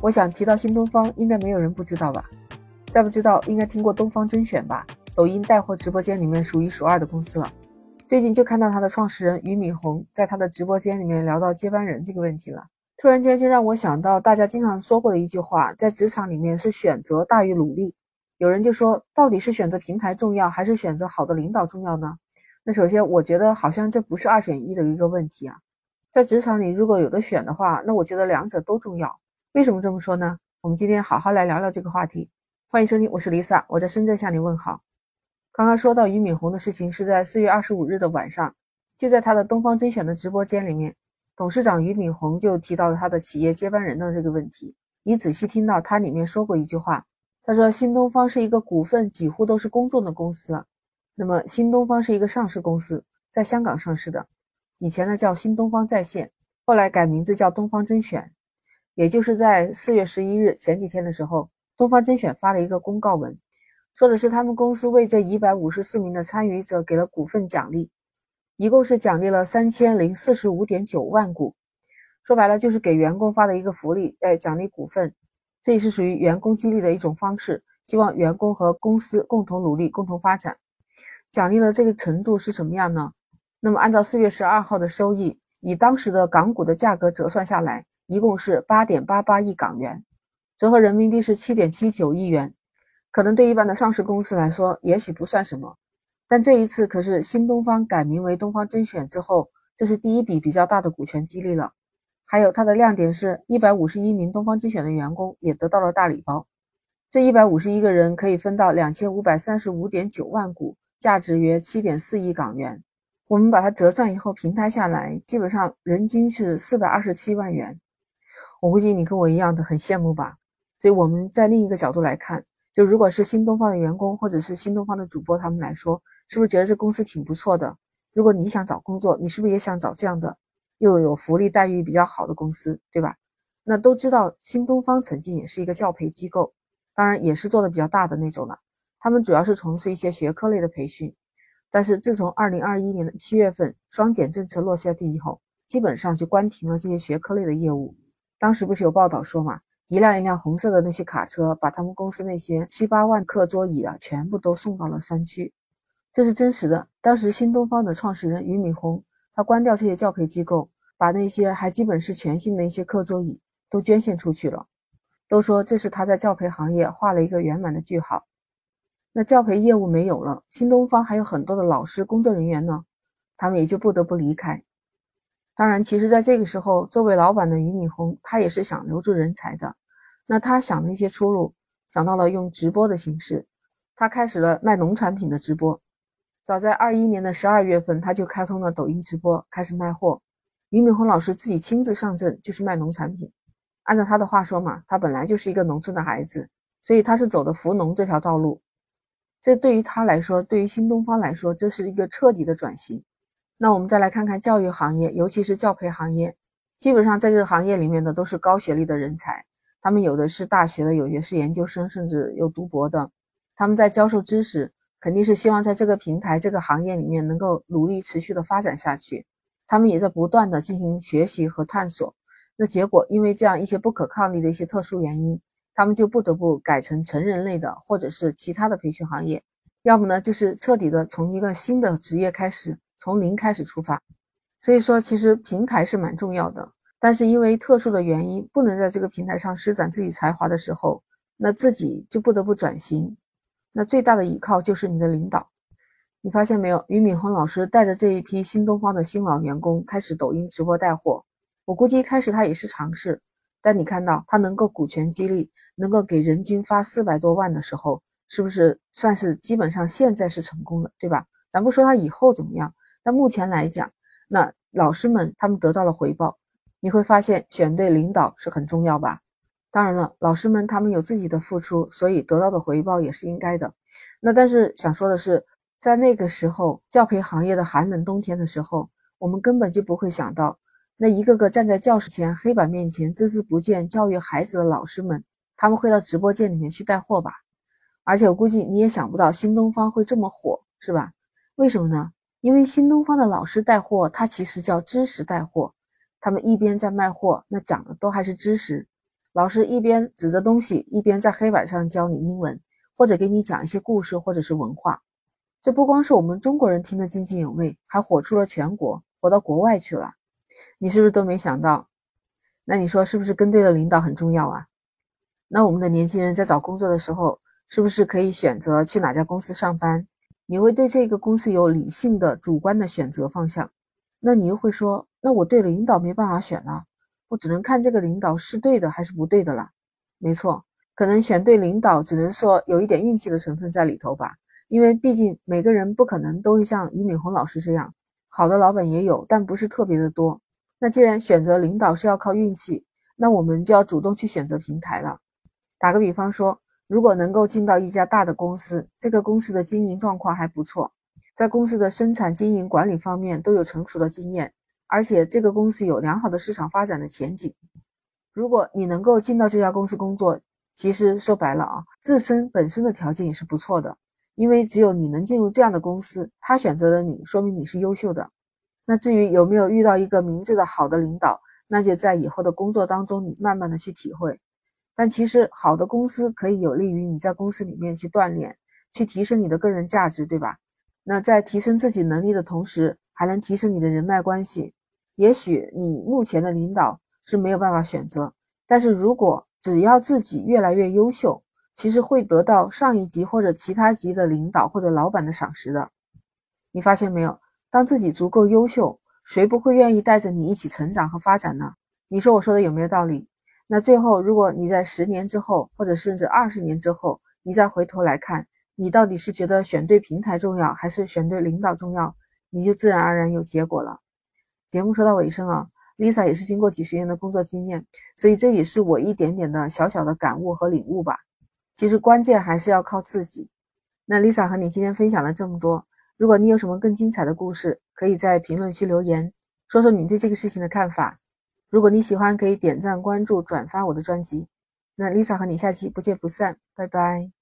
我想提到新东方，应该没有人不知道吧？再不知道，应该听过东方甄选吧？抖音带货直播间里面数一数二的公司了。最近就看到他的创始人俞敏洪在他的直播间里面聊到接班人这个问题了，突然间就让我想到大家经常说过的一句话，在职场里面是选择大于努力。有人就说，到底是选择平台重要，还是选择好的领导重要呢？那首先，我觉得好像这不是二选一的一个问题啊。在职场里，如果有的选的话，那我觉得两者都重要。为什么这么说呢？我们今天好好来聊聊这个话题。欢迎收听，我是 Lisa，我在深圳向你问好。刚刚说到俞敏洪的事情是在四月二十五日的晚上，就在他的东方甄选的直播间里面，董事长俞敏洪就提到了他的企业接班人的这个问题。你仔细听到他里面说过一句话。他说：“新东方是一个股份几乎都是公众的公司，那么新东方是一个上市公司，在香港上市的，以前呢叫新东方在线，后来改名字叫东方甄选。也就是在四月十一日前几天的时候，东方甄选发了一个公告文，说的是他们公司为这一百五十四名的参与者给了股份奖励，一共是奖励了三千零四十五点九万股，说白了就是给员工发的一个福利，哎，奖励股份。”这也是属于员工激励的一种方式，希望员工和公司共同努力、共同发展。奖励的这个程度是什么样呢？那么按照四月十二号的收益，以当时的港股的价格折算下来，一共是八点八八亿港元，折合人民币是七点七九亿元。可能对一般的上市公司来说，也许不算什么，但这一次可是新东方改名为东方甄选之后，这是第一笔比较大的股权激励了。还有它的亮点是，一百五十一名东方甄选的员工也得到了大礼包。这一百五十一个人可以分到两千五百三十五点九万股，价值约七点四亿港元。我们把它折算以后平摊下来，基本上人均是四百二十七万元。我估计你跟我一样的很羡慕吧？所以我们在另一个角度来看，就如果是新东方的员工或者是新东方的主播他们来说，是不是觉得这公司挺不错的？如果你想找工作，你是不是也想找这样的？又有福利待遇比较好的公司，对吧？那都知道新东方曾经也是一个教培机构，当然也是做的比较大的那种了。他们主要是从事一些学科类的培训，但是自从二零二一年的七月份双减政策落下地以后，基本上就关停了这些学科类的业务。当时不是有报道说嘛，一辆一辆红色的那些卡车把他们公司那些七八万课桌椅啊，全部都送到了山区，这是真实的。当时新东方的创始人俞敏洪。他关掉这些教培机构，把那些还基本是全新的一些课桌椅都捐献出去了，都说这是他在教培行业画了一个圆满的句号。那教培业务没有了，新东方还有很多的老师、工作人员呢，他们也就不得不离开。当然，其实在这个时候，作为老板的俞敏洪，他也是想留住人才的。那他想了一些出路，想到了用直播的形式，他开始了卖农产品的直播。早在二一年的十二月份，他就开通了抖音直播，开始卖货。俞敏洪老师自己亲自上阵，就是卖农产品。按照他的话说嘛，他本来就是一个农村的孩子，所以他是走的扶农这条道路。这对于他来说，对于新东方来说，这是一个彻底的转型。那我们再来看看教育行业，尤其是教培行业，基本上在这个行业里面的都是高学历的人才，他们有的是大学的，有些是研究生，甚至有读博的，他们在教授知识。肯定是希望在这个平台、这个行业里面能够努力持续的发展下去。他们也在不断的进行学习和探索。那结果因为这样一些不可抗力的一些特殊原因，他们就不得不改成成人类的或者是其他的培训行业，要么呢就是彻底的从一个新的职业开始，从零开始出发。所以说，其实平台是蛮重要的，但是因为特殊的原因，不能在这个平台上施展自己才华的时候，那自己就不得不转型。那最大的依靠就是你的领导，你发现没有？俞敏洪老师带着这一批新东方的新老员工开始抖音直播带货。我估计一开始他也是尝试，但你看到他能够股权激励，能够给人均发四百多万的时候，是不是算是基本上现在是成功的，对吧？咱不说他以后怎么样，但目前来讲，那老师们他们得到了回报，你会发现选对领导是很重要吧？当然了，老师们他们有自己的付出，所以得到的回报也是应该的。那但是想说的是，在那个时候教培行业的寒冷冬天的时候，我们根本就不会想到，那一个个站在教室前黑板面前孜孜不倦教育孩子的老师们，他们会到直播间里面去带货吧？而且我估计你也想不到新东方会这么火，是吧？为什么呢？因为新东方的老师带货，它其实叫知识带货，他们一边在卖货，那讲的都还是知识。老师一边指着东西，一边在黑板上教你英文，或者给你讲一些故事或者是文化。这不光是我们中国人听得津津有味，还火出了全国，火到国外去了。你是不是都没想到？那你说是不是跟对了领导很重要啊？那我们的年轻人在找工作的时候，是不是可以选择去哪家公司上班？你会对这个公司有理性的、主观的选择方向。那你又会说，那我对领导没办法选了，我只能看这个领导是对的还是不对的了。没错，可能选对领导，只能说有一点运气的成分在里头吧。因为毕竟每个人不可能都会像俞敏洪老师这样，好的老板也有，但不是特别的多。那既然选择领导是要靠运气，那我们就要主动去选择平台了。打个比方说，如果能够进到一家大的公司，这个公司的经营状况还不错，在公司的生产经营管理方面都有成熟的经验，而且这个公司有良好的市场发展的前景。如果你能够进到这家公司工作，其实说白了啊，自身本身的条件也是不错的。因为只有你能进入这样的公司，他选择了你，说明你是优秀的。那至于有没有遇到一个明智的好的领导，那就在以后的工作当中，你慢慢的去体会。但其实好的公司可以有利于你在公司里面去锻炼，去提升你的个人价值，对吧？那在提升自己能力的同时，还能提升你的人脉关系。也许你目前的领导是没有办法选择，但是如果只要自己越来越优秀。其实会得到上一级或者其他级的领导或者老板的赏识的，你发现没有？当自己足够优秀，谁不会愿意带着你一起成长和发展呢？你说我说的有没有道理？那最后，如果你在十年之后，或者甚至二十年之后，你再回头来看，你到底是觉得选对平台重要，还是选对领导重要？你就自然而然有结果了。节目说到尾声啊，Lisa 也是经过几十年的工作经验，所以这也是我一点点的小小的感悟和领悟吧。其实关键还是要靠自己。那 Lisa 和你今天分享了这么多，如果你有什么更精彩的故事，可以在评论区留言，说说你对这个事情的看法。如果你喜欢，可以点赞、关注、转发我的专辑。那 Lisa 和你下期不见不散，拜拜。